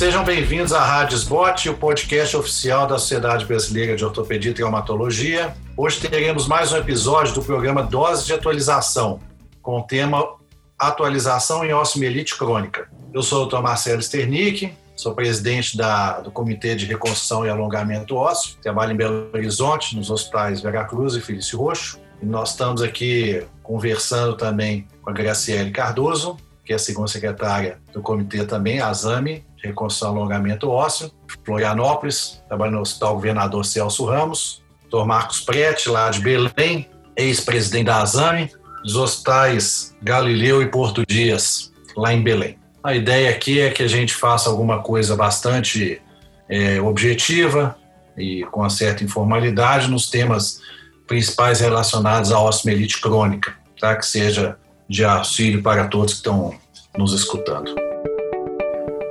sejam bem-vindos à Rádio Sbot, o podcast oficial da Sociedade Brasileira de Ortopedia e Traumatologia. Hoje teremos mais um episódio do programa Dose de Atualização, com o tema Atualização em Osmielite Crônica. Eu sou o Dr. Marcelo Sternick, sou presidente da, do Comitê de Reconstrução e Alongamento Ósseo, trabalho em Belo Horizonte, nos hospitais Veracruz e Felício Roxo. E nós estamos aqui conversando também com a Graciele Cardoso, que é a segunda secretária do comitê também, a ASAME, de Reconstrução e Alongamento Ósseo, Florianópolis, trabalha no Hospital Governador Celso Ramos, Dr. Marcos Prete, lá de Belém, ex-presidente da ASAME, dos hospitais Galileu e Porto Dias, lá em Belém. A ideia aqui é que a gente faça alguma coisa bastante é, objetiva e com uma certa informalidade nos temas principais relacionados à osteomielite crônica, tá? que seja de auxílio para todos que estão nos escutando.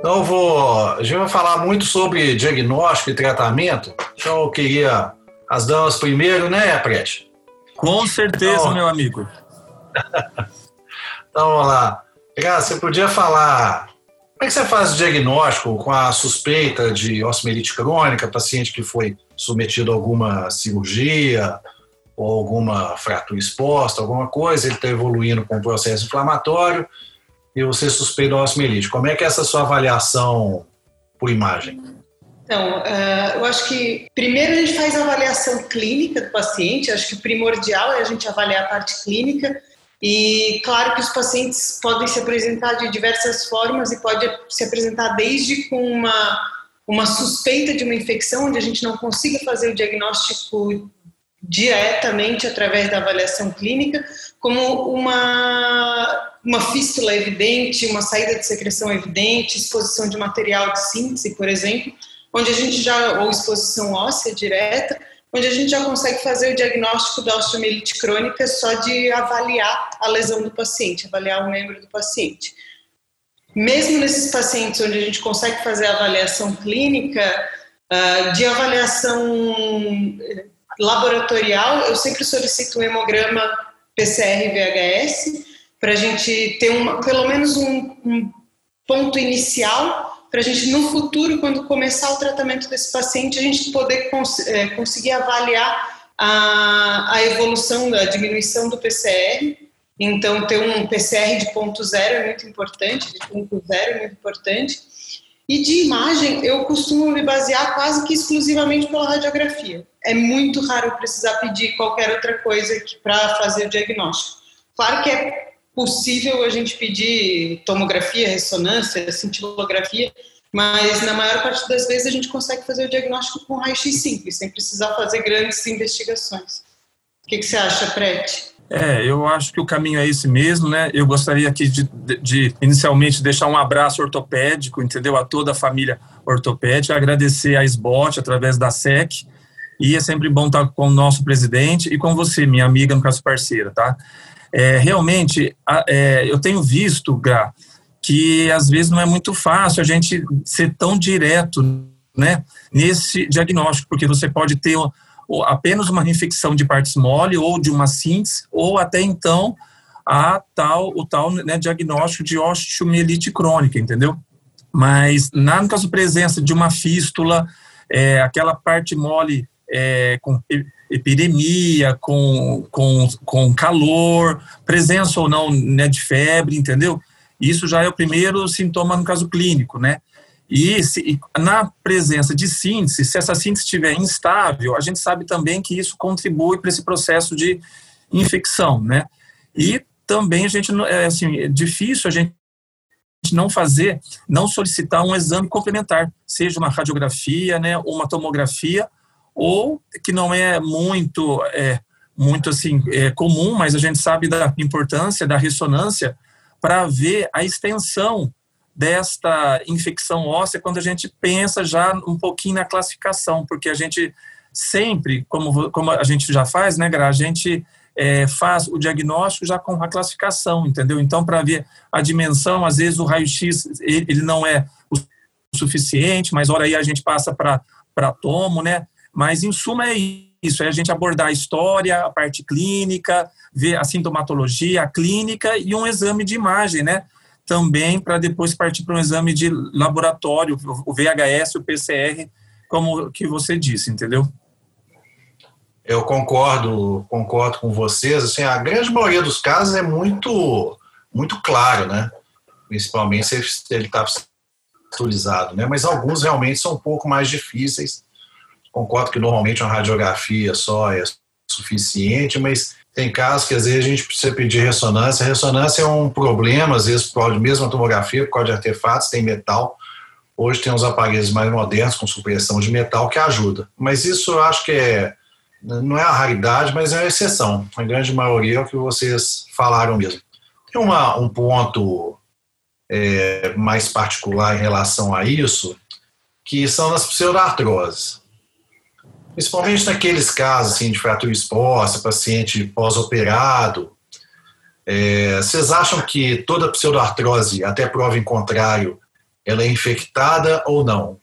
Então, vou, a gente vai falar muito sobre diagnóstico e tratamento, então eu queria as damas primeiro, né, Prete? Com certeza, então, meu amigo. então, vamos lá. Graça, você podia falar como é que você faz o diagnóstico com a suspeita de osteomielite crônica, paciente que foi submetido a alguma cirurgia ou alguma fratura exposta, alguma coisa, ele está evoluindo com um processo inflamatório e você suspeita osteomielite. Como é que é essa sua avaliação por imagem? Então, uh, eu acho que primeiro a gente faz a avaliação clínica do paciente, acho que o primordial é a gente avaliar a parte clínica, e claro que os pacientes podem se apresentar de diversas formas e pode se apresentar desde com uma, uma suspeita de uma infecção, onde a gente não consiga fazer o diagnóstico diretamente através da avaliação clínica, como uma, uma fístula evidente, uma saída de secreção evidente, exposição de material de síntese, por exemplo, onde a gente já, ou exposição óssea direta, onde a gente já consegue fazer o diagnóstico da osteomielite crônica só de avaliar a lesão do paciente, avaliar o membro do paciente. Mesmo nesses pacientes onde a gente consegue fazer a avaliação clínica, ah, de avaliação eh, laboratorial, eu sempre solicito um hemograma PCR-VHS para a gente ter uma, pelo menos um, um ponto inicial para a gente no futuro, quando começar o tratamento desse paciente, a gente poder cons é, conseguir avaliar a, a evolução da diminuição do PCR. Então, ter um PCR de ponto zero é muito importante, de ponto zero é muito importante. E de imagem, eu costumo me basear quase que exclusivamente pela radiografia. É muito raro precisar pedir qualquer outra coisa para fazer o diagnóstico. Claro que é possível a gente pedir tomografia, ressonância, cintilografia, mas na maior parte das vezes a gente consegue fazer o diagnóstico com raio-x simples, sem precisar fazer grandes investigações. O que, que você acha, Prete? É, eu acho que o caminho é esse mesmo, né? Eu gostaria aqui de, de, de, inicialmente deixar um abraço ortopédico, entendeu? A toda a família ortopédica, agradecer a SBOT através da SEC, e é sempre bom estar com o nosso presidente e com você, minha amiga, no caso parceira, tá? É, realmente, é, eu tenho visto, Gra, que às vezes não é muito fácil a gente ser tão direto né, nesse diagnóstico, porque você pode ter apenas uma infecção de partes mole ou de uma síntese, ou até então a tal, o tal né, diagnóstico de osteomielite crônica, entendeu? Mas na caso presença de uma fístula, é, aquela parte mole é, com epidemia, com, com, com calor, presença ou não né, de febre, entendeu? Isso já é o primeiro sintoma no caso clínico, né? E se, na presença de síntese, se essa síntese estiver instável, a gente sabe também que isso contribui para esse processo de infecção, né? E também a gente, é, assim, é difícil a gente não fazer, não solicitar um exame complementar, seja uma radiografia, né, uma tomografia, ou que não é muito, é, muito assim, é, comum, mas a gente sabe da importância da ressonância para ver a extensão desta infecção óssea quando a gente pensa já um pouquinho na classificação, porque a gente sempre, como, como a gente já faz, né, Gra, a gente é, faz o diagnóstico já com a classificação, entendeu? Então, para ver a dimensão, às vezes o raio-x ele, ele, não é o suficiente, mas hora aí a gente passa para tomo, né? Mas, em suma, é isso, é a gente abordar a história, a parte clínica, ver a sintomatologia, a clínica e um exame de imagem, né? também para depois partir para um exame de laboratório, o VHS, o PCR, como que você disse, entendeu? Eu concordo, concordo com vocês. Assim, a grande maioria dos casos é muito, muito claro, né? Principalmente se ele está atualizado, né? Mas alguns realmente são um pouco mais difíceis. Concordo que normalmente uma radiografia só é suficiente, mas tem casos que às vezes a gente precisa pedir ressonância. A ressonância é um problema, às vezes mesmo a tomografia, por causa de artefatos, tem metal. Hoje tem uns aparelhos mais modernos com supressão de metal que ajuda. Mas isso eu acho que é, não é a raridade, mas é a exceção. A grande maioria é o que vocês falaram mesmo. Tem uma, um ponto é, mais particular em relação a isso, que são as pseudartroses. Principalmente naqueles casos assim, de fratura exposta, paciente pós-operado. É, vocês acham que toda pseudoartrose, até prova em contrário, ela é infectada ou não?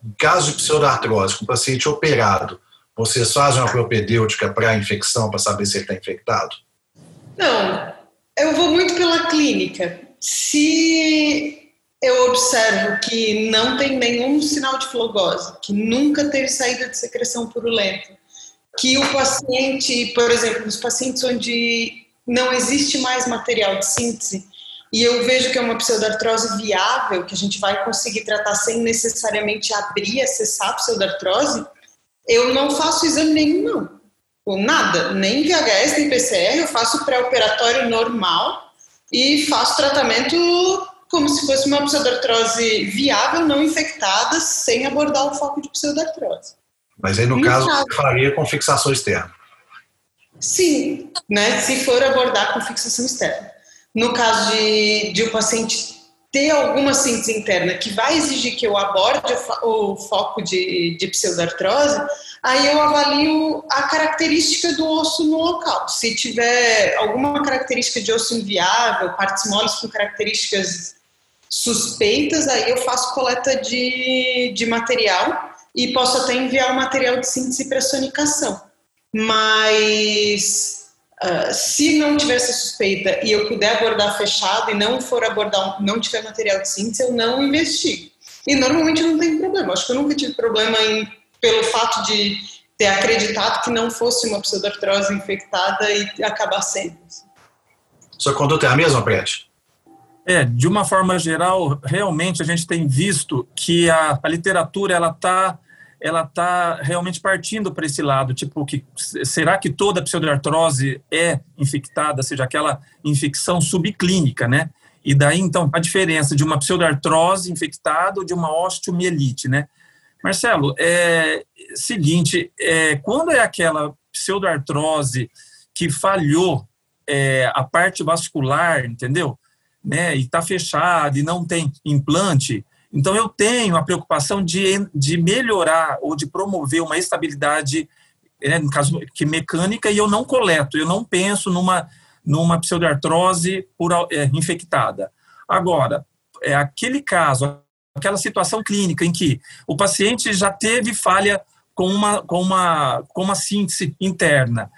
Em caso de pseudoartrose com paciente operado, vocês fazem uma propedêutica para a infecção para saber se ele está infectado? Não, eu vou muito pela clínica. Se eu observo que não tem nenhum sinal de flogose, que nunca teve saída de secreção purulenta, que o paciente, por exemplo, nos pacientes onde não existe mais material de síntese, e eu vejo que é uma pseudartrose viável, que a gente vai conseguir tratar sem necessariamente abrir, acessar a pseudartrose, eu não faço exame nenhum, não. Ou nada, nem VHS, nem PCR, eu faço pré-operatório normal e faço tratamento como se fosse uma pseudartrose viável, não infectada, sem abordar o foco de pseudartrose. Mas aí, no, no caso, caso, faria com fixação externa? Sim, né, se for abordar com fixação externa. No caso de, de o um paciente ter alguma síntese interna que vai exigir que eu aborde o, o foco de, de pseudartrose, aí eu avalio a característica do osso no local. Se tiver alguma característica de osso inviável, partes moles com características suspeitas, aí eu faço coleta de, de material e posso até enviar o material de síntese para sonicação. Mas uh, se não tiver essa suspeita e eu puder abordar fechado e não for abordar, não tiver material de síntese, eu não investigo. E normalmente não tem problema. Acho que eu nunca tive problema em, pelo fato de ter acreditado que não fosse uma pseudartrose infectada e acabar sendo. Sua conduta é a mesma, Prete? É, de uma forma geral, realmente a gente tem visto que a, a literatura ela está ela tá realmente partindo para esse lado, tipo que será que toda pseudoartrose é infectada, seja aquela infecção subclínica, né? E daí então a diferença de uma pseudoartrose infectada ou de uma osteomielite, né? Marcelo, é seguinte, é, quando é aquela pseudoartrose que falhou é, a parte vascular, entendeu? Né, e está fechado e não tem implante, então eu tenho a preocupação de, de melhorar ou de promover uma estabilidade, né, no caso que mecânica, e eu não coleto, eu não penso numa, numa pseudartrose por, é, infectada. Agora, é aquele caso, aquela situação clínica em que o paciente já teve falha com uma, com uma, com uma síntese interna,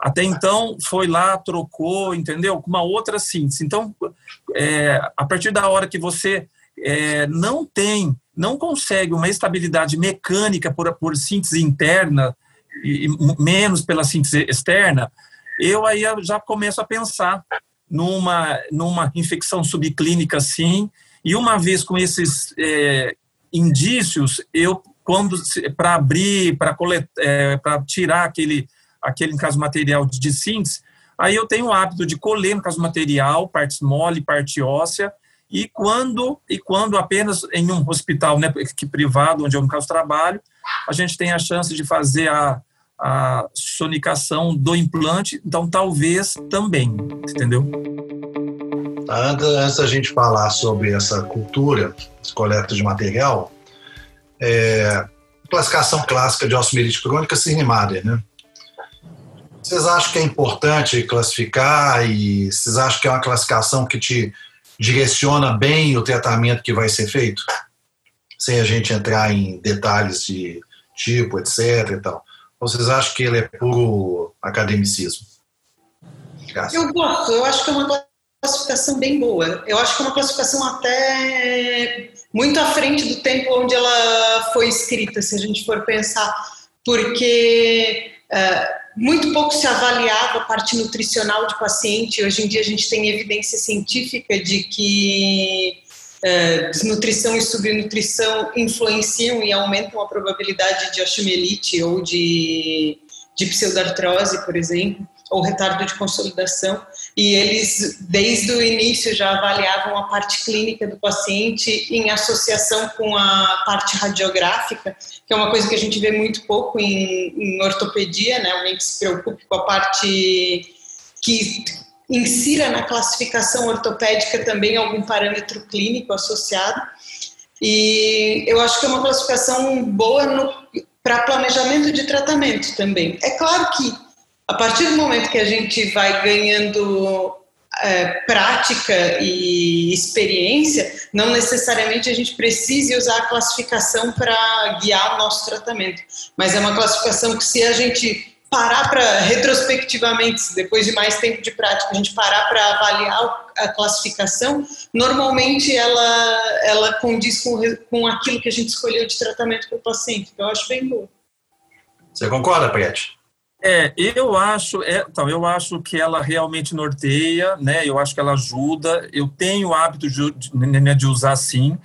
até então, foi lá, trocou, entendeu? Com uma outra síntese. Então, é, a partir da hora que você é, não tem, não consegue uma estabilidade mecânica por, por síntese interna, e, e menos pela síntese externa, eu aí já começo a pensar numa, numa infecção subclínica, sim, e uma vez com esses é, indícios, eu, quando para abrir, para é, tirar aquele aquele, no caso, material de síntese, aí eu tenho o hábito de colher, no caso, material, partes mole, parte óssea, e quando, e quando apenas em um hospital né, que privado, onde eu, no caso, trabalho, a gente tem a chance de fazer a, a sonicação do implante, então talvez também, entendeu? Antes, da gente falar sobre essa cultura coleta de material, é, classificação clássica de osteomielite crônica, Cirnimader, né? Vocês acham que é importante classificar e vocês acham que é uma classificação que te direciona bem o tratamento que vai ser feito? Sem a gente entrar em detalhes de tipo, etc. E tal. Ou vocês acham que ele é puro academicismo? Graças. Eu gosto, eu acho que é uma classificação bem boa. Eu acho que é uma classificação até muito à frente do tempo onde ela foi escrita, se a gente for pensar, porque uh, muito pouco se avaliava a parte nutricional de paciente. Hoje em dia a gente tem evidência científica de que uh, desnutrição e subnutrição influenciam e aumentam a probabilidade de osteomielite ou de, de pseudartrose, por exemplo ou retardo de consolidação, e eles, desde o início, já avaliavam a parte clínica do paciente em associação com a parte radiográfica, que é uma coisa que a gente vê muito pouco em, em ortopedia, né? Alguém que se preocupe com a parte que insira na classificação ortopédica também algum parâmetro clínico associado. E eu acho que é uma classificação boa para planejamento de tratamento também. É claro que a partir do momento que a gente vai ganhando é, prática e experiência, não necessariamente a gente precise usar a classificação para guiar o nosso tratamento, mas é uma classificação que se a gente parar para retrospectivamente, depois de mais tempo de prática, a gente parar para avaliar a classificação, normalmente ela ela condiz com, com aquilo que a gente escolheu de tratamento para o paciente. Então, eu acho bem bom. Você concorda, Prete? É, eu acho, é, então, eu acho que ela realmente norteia, né? Eu acho que ela ajuda. Eu tenho o hábito de, de, né, de usar sim.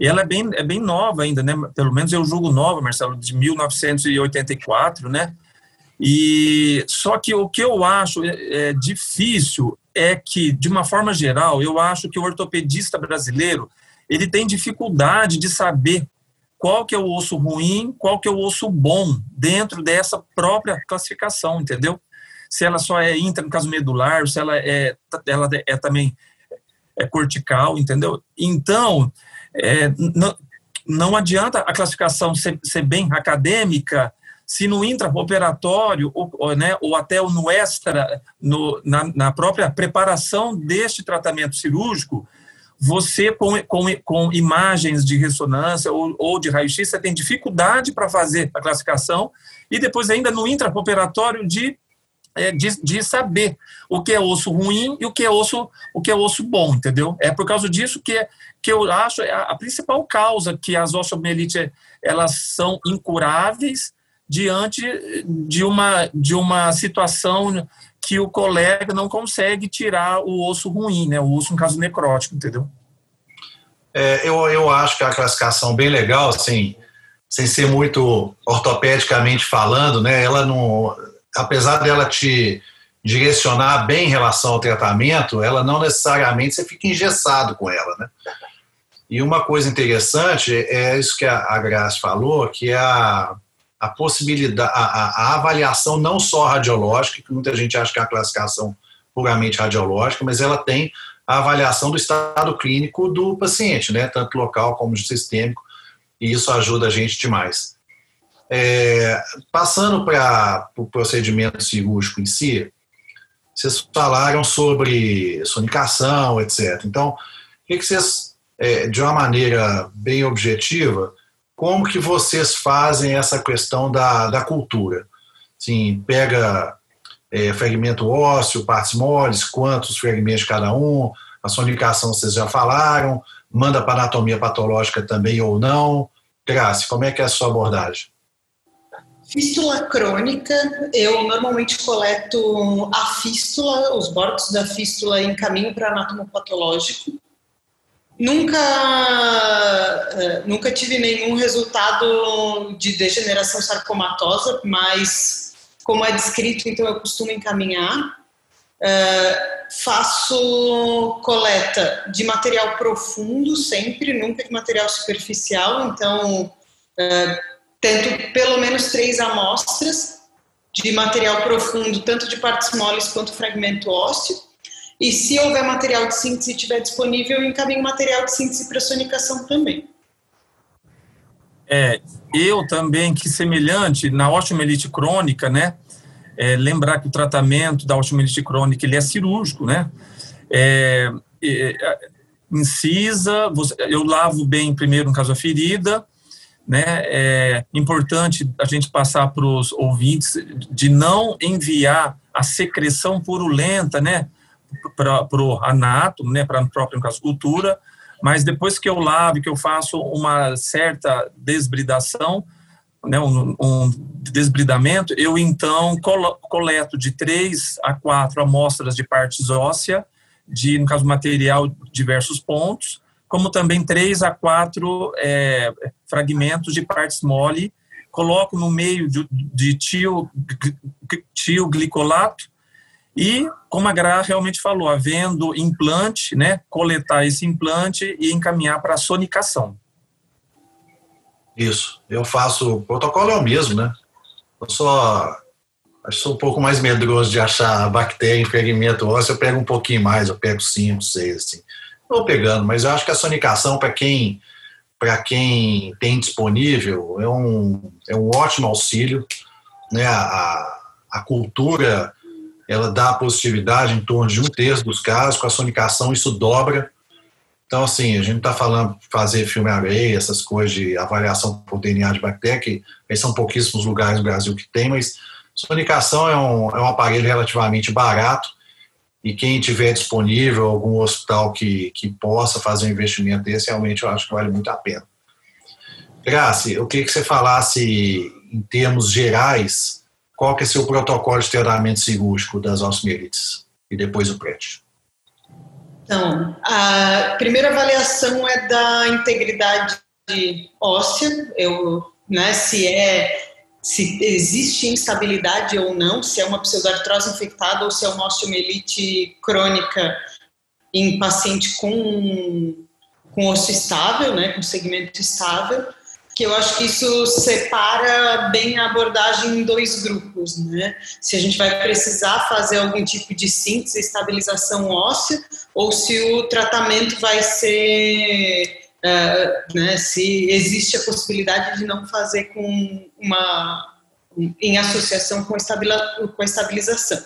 E ela é bem, é bem nova ainda, né? Pelo menos eu julgo nova, Marcelo, de 1984, né? E só que o que eu acho é, é difícil é que, de uma forma geral, eu acho que o ortopedista brasileiro ele tem dificuldade de saber qual que é o osso ruim, qual que é o osso bom dentro dessa própria classificação, entendeu? Se ela só é intra no caso medular, se ela é, ela é também é cortical, entendeu? Então, é, não, não adianta a classificação ser, ser bem acadêmica se no intraoperatório ou, ou, né, ou até no extra, no, na, na própria preparação deste tratamento cirúrgico, você, com, com, com imagens de ressonância ou, ou de raio-x, você tem dificuldade para fazer a classificação e depois ainda no intraoperatório de, é, de, de, saber o que é osso ruim e o que é osso, o que é osso bom, entendeu? É por causa disso que, que eu acho a, a principal causa que as osteomielites elas são incuráveis diante de uma, de uma situação que o colega não consegue tirar o osso ruim, né? O osso, no caso, necrótico, entendeu? É, eu, eu acho que é a classificação bem legal, assim, sem ser muito ortopedicamente falando, né? Ela não, apesar dela te direcionar bem em relação ao tratamento, ela não necessariamente você fica engessado com ela, né? E uma coisa interessante é isso que a, Graça falou, que é a, a possibilidade, a, a, avaliação não só radiológica, que muita gente acha que é a classificação puramente radiológica, mas ela tem a avaliação do estado clínico do paciente, né, tanto local como sistêmico, e isso ajuda a gente demais. É, passando para o pro procedimento cirúrgico em si, vocês falaram sobre sonicação, etc. Então, o que, que vocês, é, de uma maneira bem objetiva, como que vocês fazem essa questão da, da cultura? Sim, pega é, fragmento ósseo, partes moles, quantos fragmentos cada um, a sonicação vocês já falaram, manda para anatomia patológica também ou não. Graça, como é que é a sua abordagem? Fístula crônica, eu normalmente coleto a fístula, os bordos da fístula em caminho para anatomopatológico. Nunca, eh, nunca tive nenhum resultado de degeneração sarcomatosa, mas como é descrito, então eu costumo encaminhar. Uh, faço coleta de material profundo sempre, nunca de material superficial, então uh, tento pelo menos três amostras de material profundo, tanto de partes moles quanto fragmento ósseo. E se houver material de síntese estiver disponível, eu encaminho material de síntese para sonicação também. É, eu também, que semelhante, na osteomielite crônica, né, é, lembrar que o tratamento da osteomielite crônica, ele é cirúrgico, né, é, é, incisa, você, eu lavo bem primeiro, no caso, a ferida, né, é importante a gente passar para os ouvintes de não enviar a secreção purulenta, né, para o anato, né, para a própria cascultura, mas depois que eu lavo, que eu faço uma certa desbridação, né, um, um desbridamento, eu então coleto de três a quatro amostras de partes ósseas, de, no caso, material diversos pontos, como também três a quatro é, fragmentos de partes mole, coloco no meio de, de tio, tio glicolato e, como a Gra realmente falou, havendo implante, né, coletar esse implante e encaminhar para a sonicação. Isso. Eu faço. O protocolo é o mesmo, né? Eu só. Acho sou um pouco mais medroso de achar bactéria em fragmento ósseo. Eu pego um pouquinho mais, eu pego cinco, seis, assim. Estou pegando, mas eu acho que a sonicação, para quem, quem tem disponível, é um, é um ótimo auxílio. Né? A, a cultura ela dá positividade em torno de um terço dos casos, com a sonicação isso dobra. Então, assim, a gente está falando fazer filme areia, essas coisas de avaliação por DNA de bactéria, que são pouquíssimos lugares no Brasil que tem, mas sonicação é um, é um aparelho relativamente barato e quem tiver disponível, algum hospital que, que possa fazer um investimento desse, realmente eu acho que vale muito a pena. Graça, eu queria que você falasse em termos gerais qual que é seu protocolo de cirúrgico das osteomielites e depois o PRET? Então, a primeira avaliação é da integridade óssea, eu, né, se é se existe instabilidade ou não, se é uma pseudoartrose infectada ou se é uma osteomielite crônica em paciente com, com osso estável, né, com segmento estável que eu acho que isso separa bem a abordagem em dois grupos, né? Se a gente vai precisar fazer algum tipo de síntese, estabilização óssea, ou se o tratamento vai ser, uh, né? Se existe a possibilidade de não fazer com uma em associação com, com a estabilização.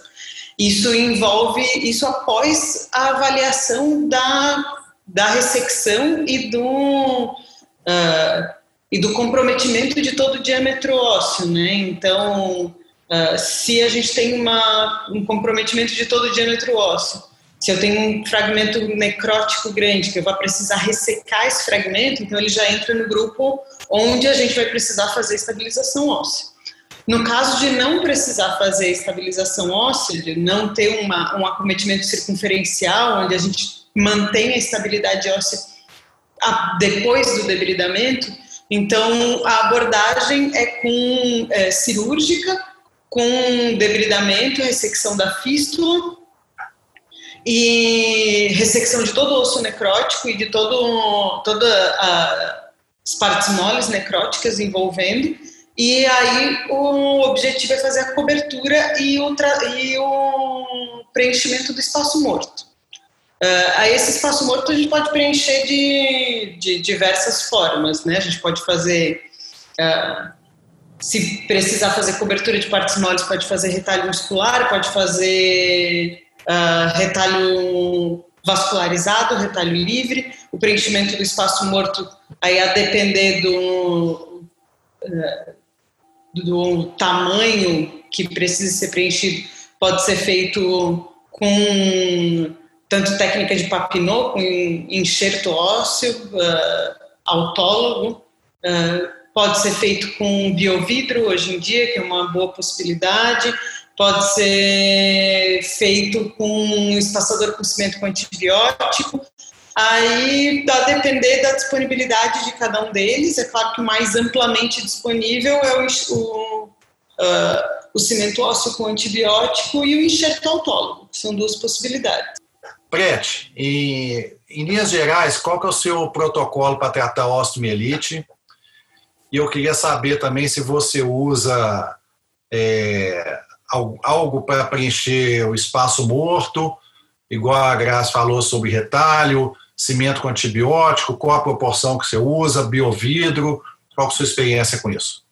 Isso envolve isso após a avaliação da, da ressecção e do uh, e do comprometimento de todo o diâmetro ósseo, né? Então, uh, se a gente tem uma, um comprometimento de todo o diâmetro ósseo, se eu tenho um fragmento necrótico grande, que eu vou precisar ressecar esse fragmento, então ele já entra no grupo onde a gente vai precisar fazer estabilização óssea. No caso de não precisar fazer estabilização óssea, de não ter uma, um acometimento circunferencial, onde a gente mantém a estabilidade óssea depois do debridamento, então, a abordagem é com é, cirúrgica, com debridamento, ressecção da fístula e ressecção de todo o osso necrótico e de todo, todas as partes moles necróticas envolvendo. E aí o objetivo é fazer a cobertura e o, e o preenchimento do espaço morto. Uh, a esse espaço morto a gente pode preencher de, de diversas formas, né? A gente pode fazer, uh, se precisar fazer cobertura de partes moles, pode fazer retalho muscular, pode fazer uh, retalho vascularizado, retalho livre, o preenchimento do espaço morto, aí a depender do, do tamanho que precisa ser preenchido, pode ser feito com tanto técnica de Papineau, com enxerto ósseo, uh, autólogo, uh, pode ser feito com biovidro hoje em dia, que é uma boa possibilidade, pode ser feito com espaçador com cimento com antibiótico, aí a depender da disponibilidade de cada um deles, é claro que o mais amplamente disponível é o, o, uh, o cimento ósseo com antibiótico e o enxerto autólogo, são duas possibilidades. Prete, em, em linhas gerais, qual que é o seu protocolo para tratar osteomielite? E eu queria saber também se você usa é, algo para preencher o espaço morto, igual a Graça falou sobre retalho, cimento com antibiótico, qual a proporção que você usa, biovidro, qual é a sua experiência com isso?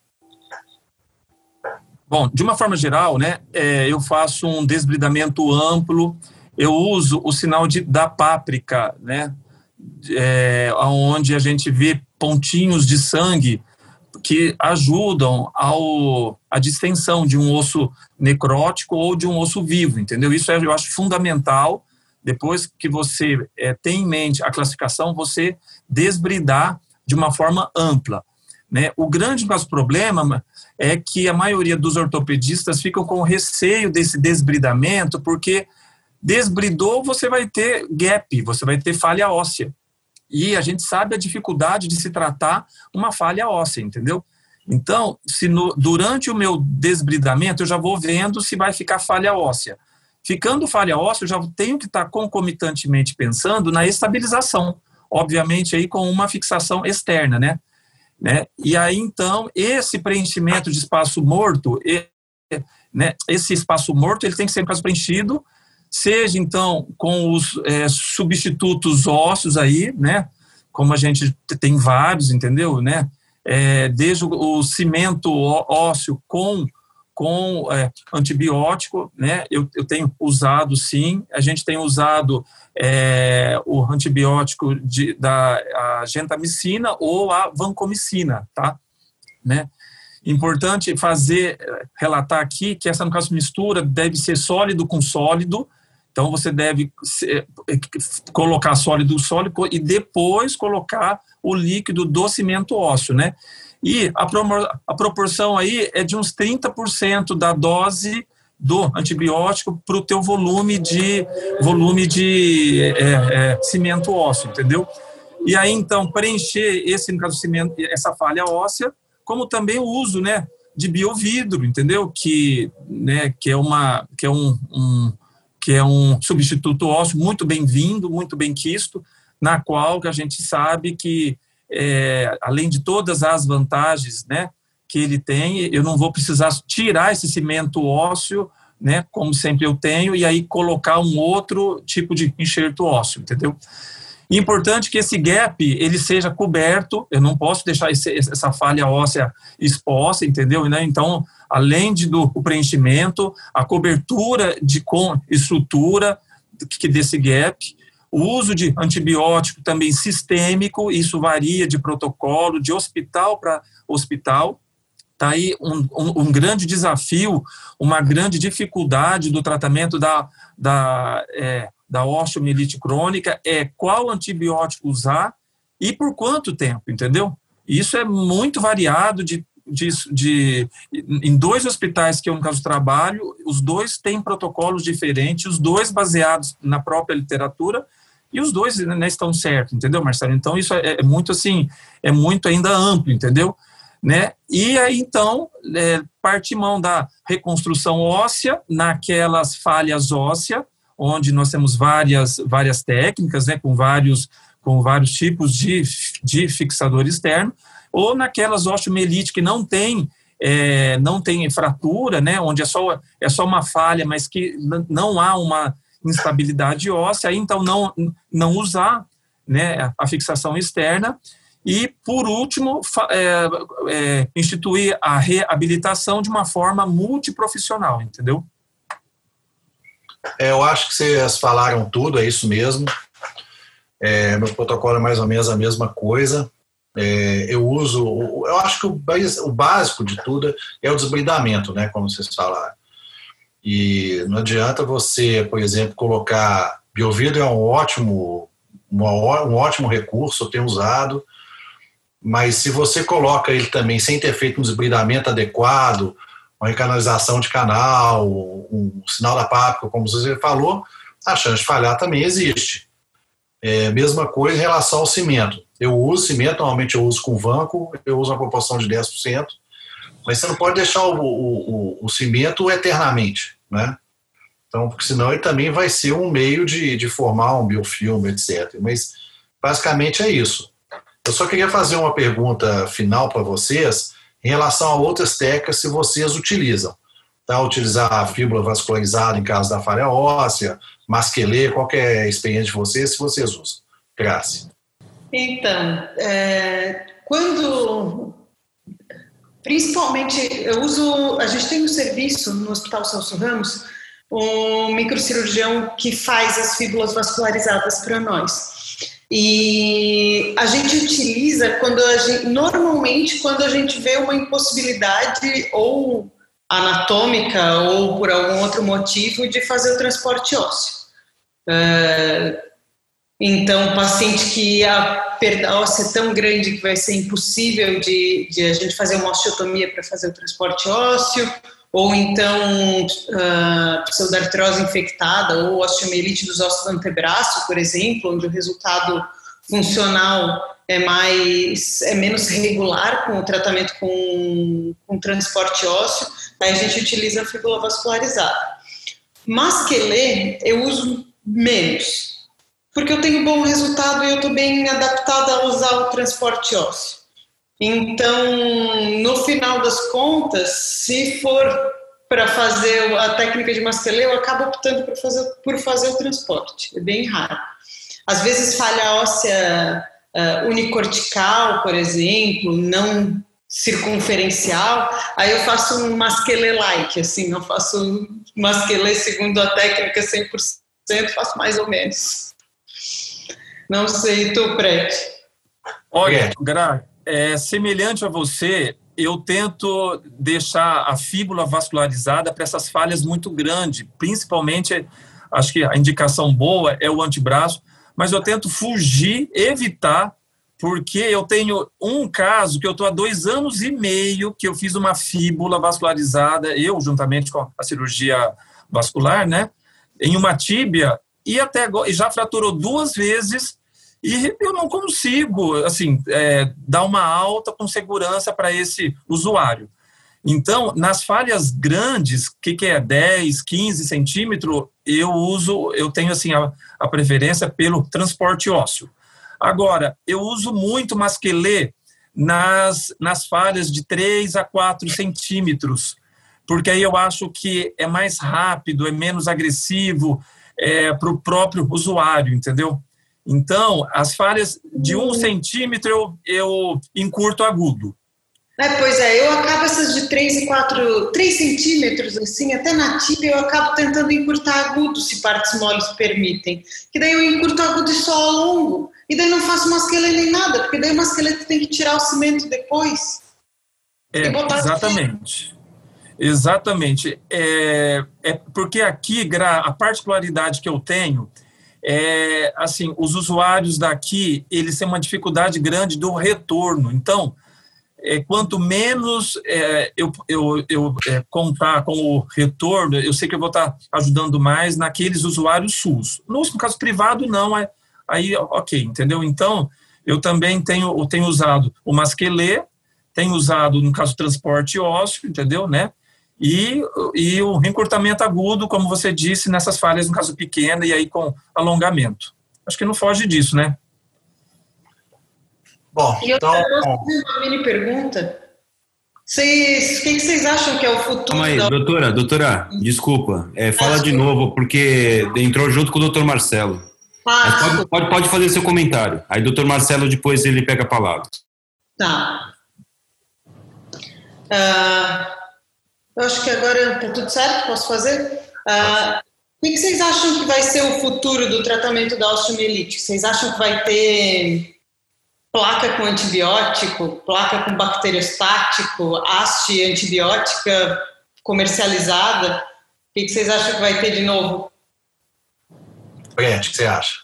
Bom, de uma forma geral, né, é, eu faço um desbridamento amplo eu uso o sinal de, da páprica, né? É, onde a gente vê pontinhos de sangue que ajudam ao, a distensão de um osso necrótico ou de um osso vivo, entendeu? Isso é, eu acho fundamental depois que você é, tem em mente a classificação, você desbridar de uma forma ampla. Né? O grande nosso problema é que a maioria dos ortopedistas ficam com receio desse desbridamento, porque desbridou, você vai ter gap, você vai ter falha óssea. E a gente sabe a dificuldade de se tratar uma falha óssea, entendeu? Então, se no, durante o meu desbridamento eu já vou vendo se vai ficar falha óssea. Ficando falha óssea, eu já tenho que estar concomitantemente pensando na estabilização, obviamente aí com uma fixação externa, né? né? E aí então esse preenchimento de espaço morto, né? Esse espaço morto ele tem que ser preenchido, seja então com os é, substitutos ósseos aí, né? Como a gente tem vários, entendeu, né? É, desde o, cimento ósseo com com é, antibiótico, né? Eu, eu, tenho usado sim. A gente tem usado é, o antibiótico de, da gentamicina ou a vancomicina, tá? Né? Importante fazer, relatar aqui que essa, no caso, mistura deve ser sólido com sólido, então você deve ser, colocar sólido sólido e depois colocar o líquido do cimento ósseo, né? E a, a proporção aí é de uns 30% da dose do antibiótico para o teu volume de volume de é, é, cimento ósseo, entendeu? E aí então preencher esse no caso cimento essa falha óssea, como também o uso, né, de biovidro, entendeu? Que né, que é uma que é um, um que é um substituto ósseo muito bem-vindo, muito bem quisto, na qual a gente sabe que é, além de todas as vantagens, né, que ele tem, eu não vou precisar tirar esse cimento ósseo, né, como sempre eu tenho, e aí colocar um outro tipo de enxerto ósseo, entendeu? Importante que esse gap ele seja coberto, eu não posso deixar esse, essa falha óssea exposta, entendeu? Né? Então, além de, do preenchimento, a cobertura de com estrutura que desse gap, o uso de antibiótico também sistêmico, isso varia de protocolo, de hospital para hospital. Está aí um, um, um, grande desafio, uma grande dificuldade do tratamento da, da, é, da osteomielite crônica, é qual antibiótico usar e por quanto tempo, entendeu? Isso é muito variado de de, de, em dois hospitais que eu, no caso, trabalho, os dois têm protocolos diferentes, os dois baseados na própria literatura, e os dois né, estão certos, entendeu, Marcelo? Então, isso é, é, muito assim, é muito ainda amplo, entendeu? Né? E aí, então, é, parte mão da reconstrução óssea naquelas falhas ósseas, onde nós temos várias, várias técnicas, né, com vários, com vários tipos de, de fixador externo, ou naquelas osteomielite que não tem é, não tem fratura, né, onde é só, é só uma falha, mas que não há uma instabilidade óssea, então não, não usar né, a fixação externa. E, por último, é, é, instituir a reabilitação de uma forma multiprofissional, entendeu? É, eu acho que vocês falaram tudo, é isso mesmo. É, meu protocolo é mais ou menos a mesma coisa. É, eu uso, eu acho que o, o, básico de tudo é o desbridamento, né, como vocês falaram. E não adianta você, por exemplo, colocar. Biovidro é um ótimo, um ótimo recurso, eu tenho usado, mas se você coloca ele também sem ter feito um desbridamento adequado, uma recanalização de canal, um sinal da páprica, como você falou, a chance de falhar também existe. É, mesma coisa em relação ao cimento. Eu uso cimento, normalmente eu uso com vanco, eu uso uma proporção de 10%, mas você não pode deixar o, o, o, o cimento eternamente, né? Então, porque senão ele também vai ser um meio de, de formar um biofilme, etc. Mas basicamente é isso. Eu só queria fazer uma pergunta final para vocês em relação a outras técnicas se vocês utilizam. Tá? Utilizar a fibra vascularizada em caso da falha óssea, masquelê, qual é a experiência de vocês, se vocês usam. Graças. Então, é, quando Principalmente, eu uso. A gente tem um serviço no Hospital Celso Ramos, um microcirurgião que faz as fíbulas vascularizadas para nós. E a gente utiliza quando a gente, normalmente quando a gente vê uma impossibilidade ou anatômica ou por algum outro motivo de fazer o transporte ósseo. Uh, então, paciente que a perda óssea é tão grande que vai ser impossível de, de a gente fazer uma osteotomia para fazer o transporte ósseo, ou então uh, pseudartrose infectada ou osteomielite dos ossos do antebraço, por exemplo, onde o resultado funcional é mais é menos regular com o tratamento com, com transporte ósseo, aí a gente utiliza a fíbula vascularizada. Masquelê eu uso menos, porque eu tenho bom resultado e eu estou bem adaptada a usar o transporte ósseo. Então, no final das contas, se for para fazer a técnica de masquelê, eu acabo optando por fazer, por fazer o transporte. É bem raro. Às vezes, falha óssea uh, unicortical, por exemplo, não circunferencial, aí eu faço um masquelê-like, assim, eu faço um masquelê segundo a técnica 100%, faço mais ou menos. Não sei, tu, Prete. Olha, Gra, é, semelhante a você, eu tento deixar a fíbula vascularizada para essas falhas muito grandes, principalmente, acho que a indicação boa é o antebraço, mas eu tento fugir, evitar, porque eu tenho um caso que eu estou há dois anos e meio que eu fiz uma fíbula vascularizada, eu juntamente com a cirurgia vascular, né, em uma tíbia, e até agora, já fraturou duas vezes, e eu não consigo, assim, é, dar uma alta com segurança para esse usuário. Então, nas falhas grandes, o que, que, é 10, 15 centímetros, eu uso, eu tenho assim a, a, preferência pelo transporte ósseo. Agora, eu uso muito masquelê nas, nas falhas de 3 a 4 centímetros, porque aí eu acho que é mais rápido, é menos agressivo é, para o próprio usuário, entendeu? Então, as falhas de um centímetro eu, eu encurto agudo. É, pois é, eu acabo essas de 3 e 4, 3 centímetros, assim, até na tíbia eu acabo tentando encurtar agudo, se partes moles permitem. Que daí eu encurto agudo e só longo. E daí não faço masquelê nem nada, porque daí o masquelê tem que tirar o cimento depois. É, exatamente. Exatamente. É, é porque aqui, a particularidade que eu tenho é, assim, os usuários daqui, eles têm uma dificuldade grande do retorno. Então, é, quanto menos é, eu, eu, eu é, contar com o retorno, eu sei que eu vou estar ajudando mais naqueles usuários SUS. No, caso privado, não, é, aí ok, entendeu? Então, eu também tenho, tenho usado o masquelê, tenho usado, no caso, transporte ósseo, entendeu, né? E, e o encurtamento agudo, como você disse, nessas falhas, no caso pequena, e aí com alongamento. Acho que não foge disso, né? Bom, e então. Eu fazer uma mini pergunta. Vocês, o que, vocês acham que é o futuro? Calma aí, da... doutora, doutora, desculpa. É, fala de novo, porque entrou junto com o doutor Marcelo. Ah, pode, pode, pode, fazer seu comentário. Aí, doutor Marcelo, depois ele pega a palavra. Tá. Uh, eu acho que agora está tudo certo, posso fazer? Uh, o que vocês acham que vai ser o futuro do tratamento da osteomielite? Vocês acham que vai ter placa com antibiótico, placa com bacteriostático, haste antibiótica comercializada. O que vocês acham que vai ter de novo? Brent, o que você acha?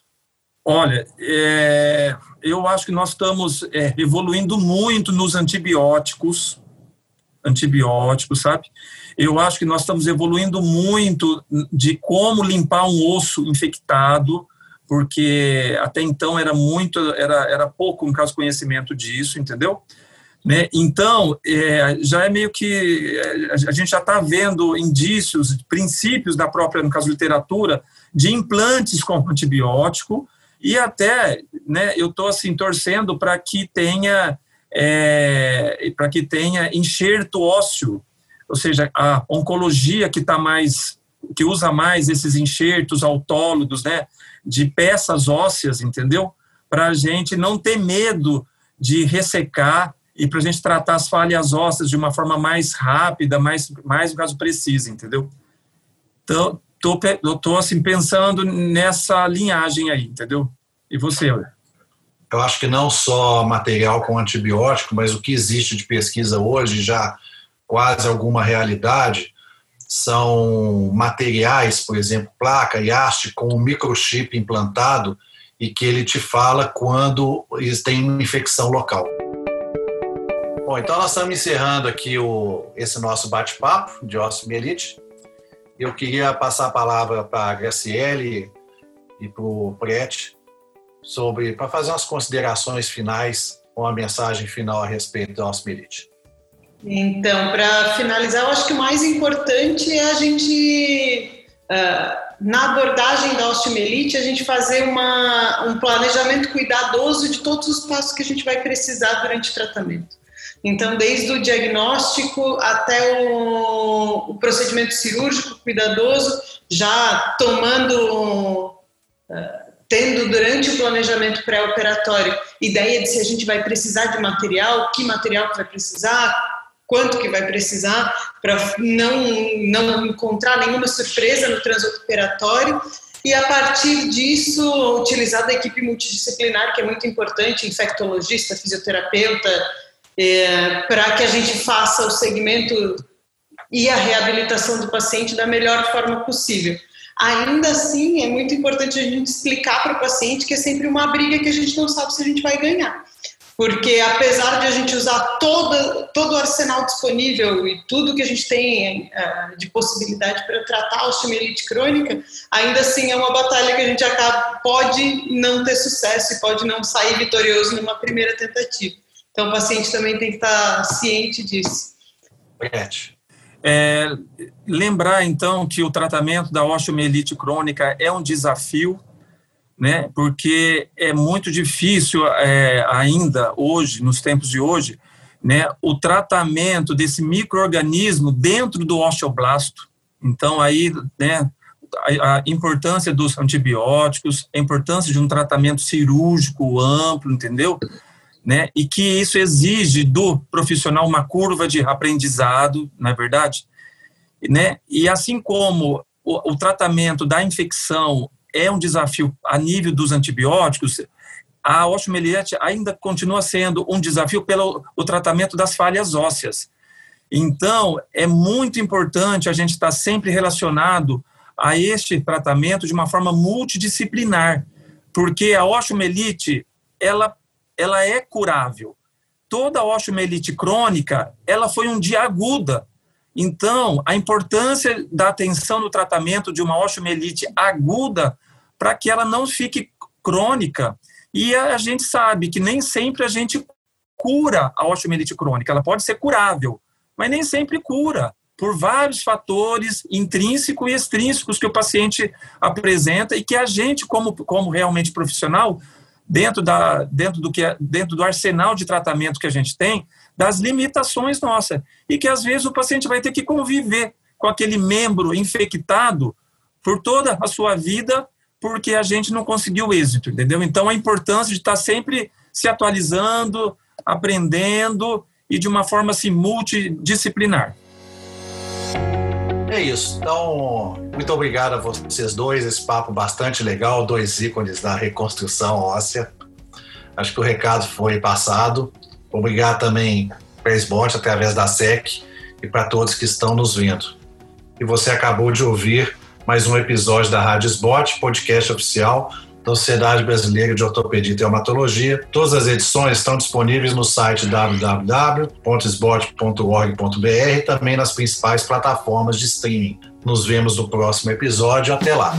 Olha, é, eu acho que nós estamos é, evoluindo muito nos antibióticos, antibióticos, sabe? Eu acho que nós estamos evoluindo muito de como limpar um osso infectado, porque até então era muito, era, era pouco, no caso, conhecimento disso, entendeu? Né? Então, é, já é meio que, é, a gente já está vendo indícios, princípios da própria, no caso, literatura, de implantes com antibiótico, e até, né, eu estou assim, torcendo para que tenha, é, para que tenha enxerto ósseo, ou seja, a oncologia que está mais, que usa mais esses enxertos autólogos, né, de peças ósseas, entendeu? Para a gente não ter medo de ressecar e para a gente tratar as falhas ósseas de uma forma mais rápida, mais, mais no caso, precisa, entendeu? Então, tô, tô assim pensando nessa linhagem aí, entendeu? E você, olha? Eu acho que não só material com antibiótico, mas o que existe de pesquisa hoje já quase alguma realidade são materiais, por exemplo, placa e haste com um microchip implantado e que ele te fala quando tem uma infecção local. Bom, então nós estamos encerrando aqui o, esse nosso bate-papo de osteomielite. Eu queria passar a palavra para a Graciele e para o Prete sobre para fazer umas considerações finais, uma mensagem final a respeito da osteomielite. Então, para finalizar, eu acho que o mais importante é a gente, uh, na abordagem da osteomielite, a gente fazer uma, um planejamento cuidadoso de todos os passos que a gente vai precisar durante o tratamento. Então, desde o diagnóstico até o, o procedimento cirúrgico cuidadoso, já tomando, uh, tendo durante o planejamento pré-operatório ideia de se a gente vai precisar de material, que material que vai precisar, quanto que vai precisar para não, não encontrar nenhuma surpresa no transoperatório e a partir disso utilizar da equipe multidisciplinar que é muito importante, infectologista, fisioterapeuta, é, para que a gente faça o segmento e a reabilitação do paciente da melhor forma possível. Ainda assim, é muito importante a gente explicar para o paciente que é sempre uma briga que a gente não sabe se a gente vai ganhar porque apesar de a gente usar todo, todo o arsenal disponível e tudo que a gente tem uh, de possibilidade para tratar a osteomielite crônica, ainda assim é uma batalha que a gente acaba, pode não ter sucesso e pode não sair vitorioso numa primeira tentativa. Então o paciente também tem que estar ciente disso. É, lembrar então que o tratamento da osteomielite crônica é um desafio né? Porque é muito difícil é, ainda hoje, nos tempos de hoje, né? O tratamento desse microorganismo dentro do osteoblasto. Então aí, né? A, a importância dos antibióticos, a importância de um tratamento cirúrgico amplo, entendeu? Né? E que isso exige do profissional uma curva de aprendizado, na é verdade, né? E assim como o, o tratamento da infecção é um desafio a nível dos antibióticos, a osteomielite ainda continua sendo um desafio pelo o tratamento das falhas ósseas. Então, é muito importante a gente estar sempre relacionado a este tratamento de uma forma multidisciplinar, porque a osteomielite, ela, ela é curável. Toda osteomielite crônica, ela foi um dia aguda. Então, a importância da atenção no tratamento de uma osteomielite aguda para que ela não fique crônica. E a gente sabe que nem sempre a gente cura a osteomielite crônica, ela pode ser curável, mas nem sempre cura, por vários fatores intrínsecos e extrínsecos que o paciente apresenta e que a gente, como, como realmente profissional, dentro, da, dentro, do que, é, dentro do arsenal de tratamento que a gente tem, das limitações nossas, e que às vezes o paciente vai ter que conviver com aquele membro infectado por toda a sua vida porque a gente não conseguiu êxito, entendeu? Então, a importância de estar sempre se atualizando, aprendendo e de uma forma assim, multidisciplinar. É isso. Então, muito obrigado a vocês dois. Esse papo bastante legal, dois ícones da reconstrução óssea. Acho que o recado foi passado. Obrigado também para a SBOT, através da SEC, e para todos que estão nos vendo. E você acabou de ouvir mais um episódio da Rádio Sbot, podcast oficial da Sociedade Brasileira de Ortopedia e Traumatologia. Todas as edições estão disponíveis no site www.sbot.org.br e também nas principais plataformas de streaming. Nos vemos no próximo episódio. Até lá!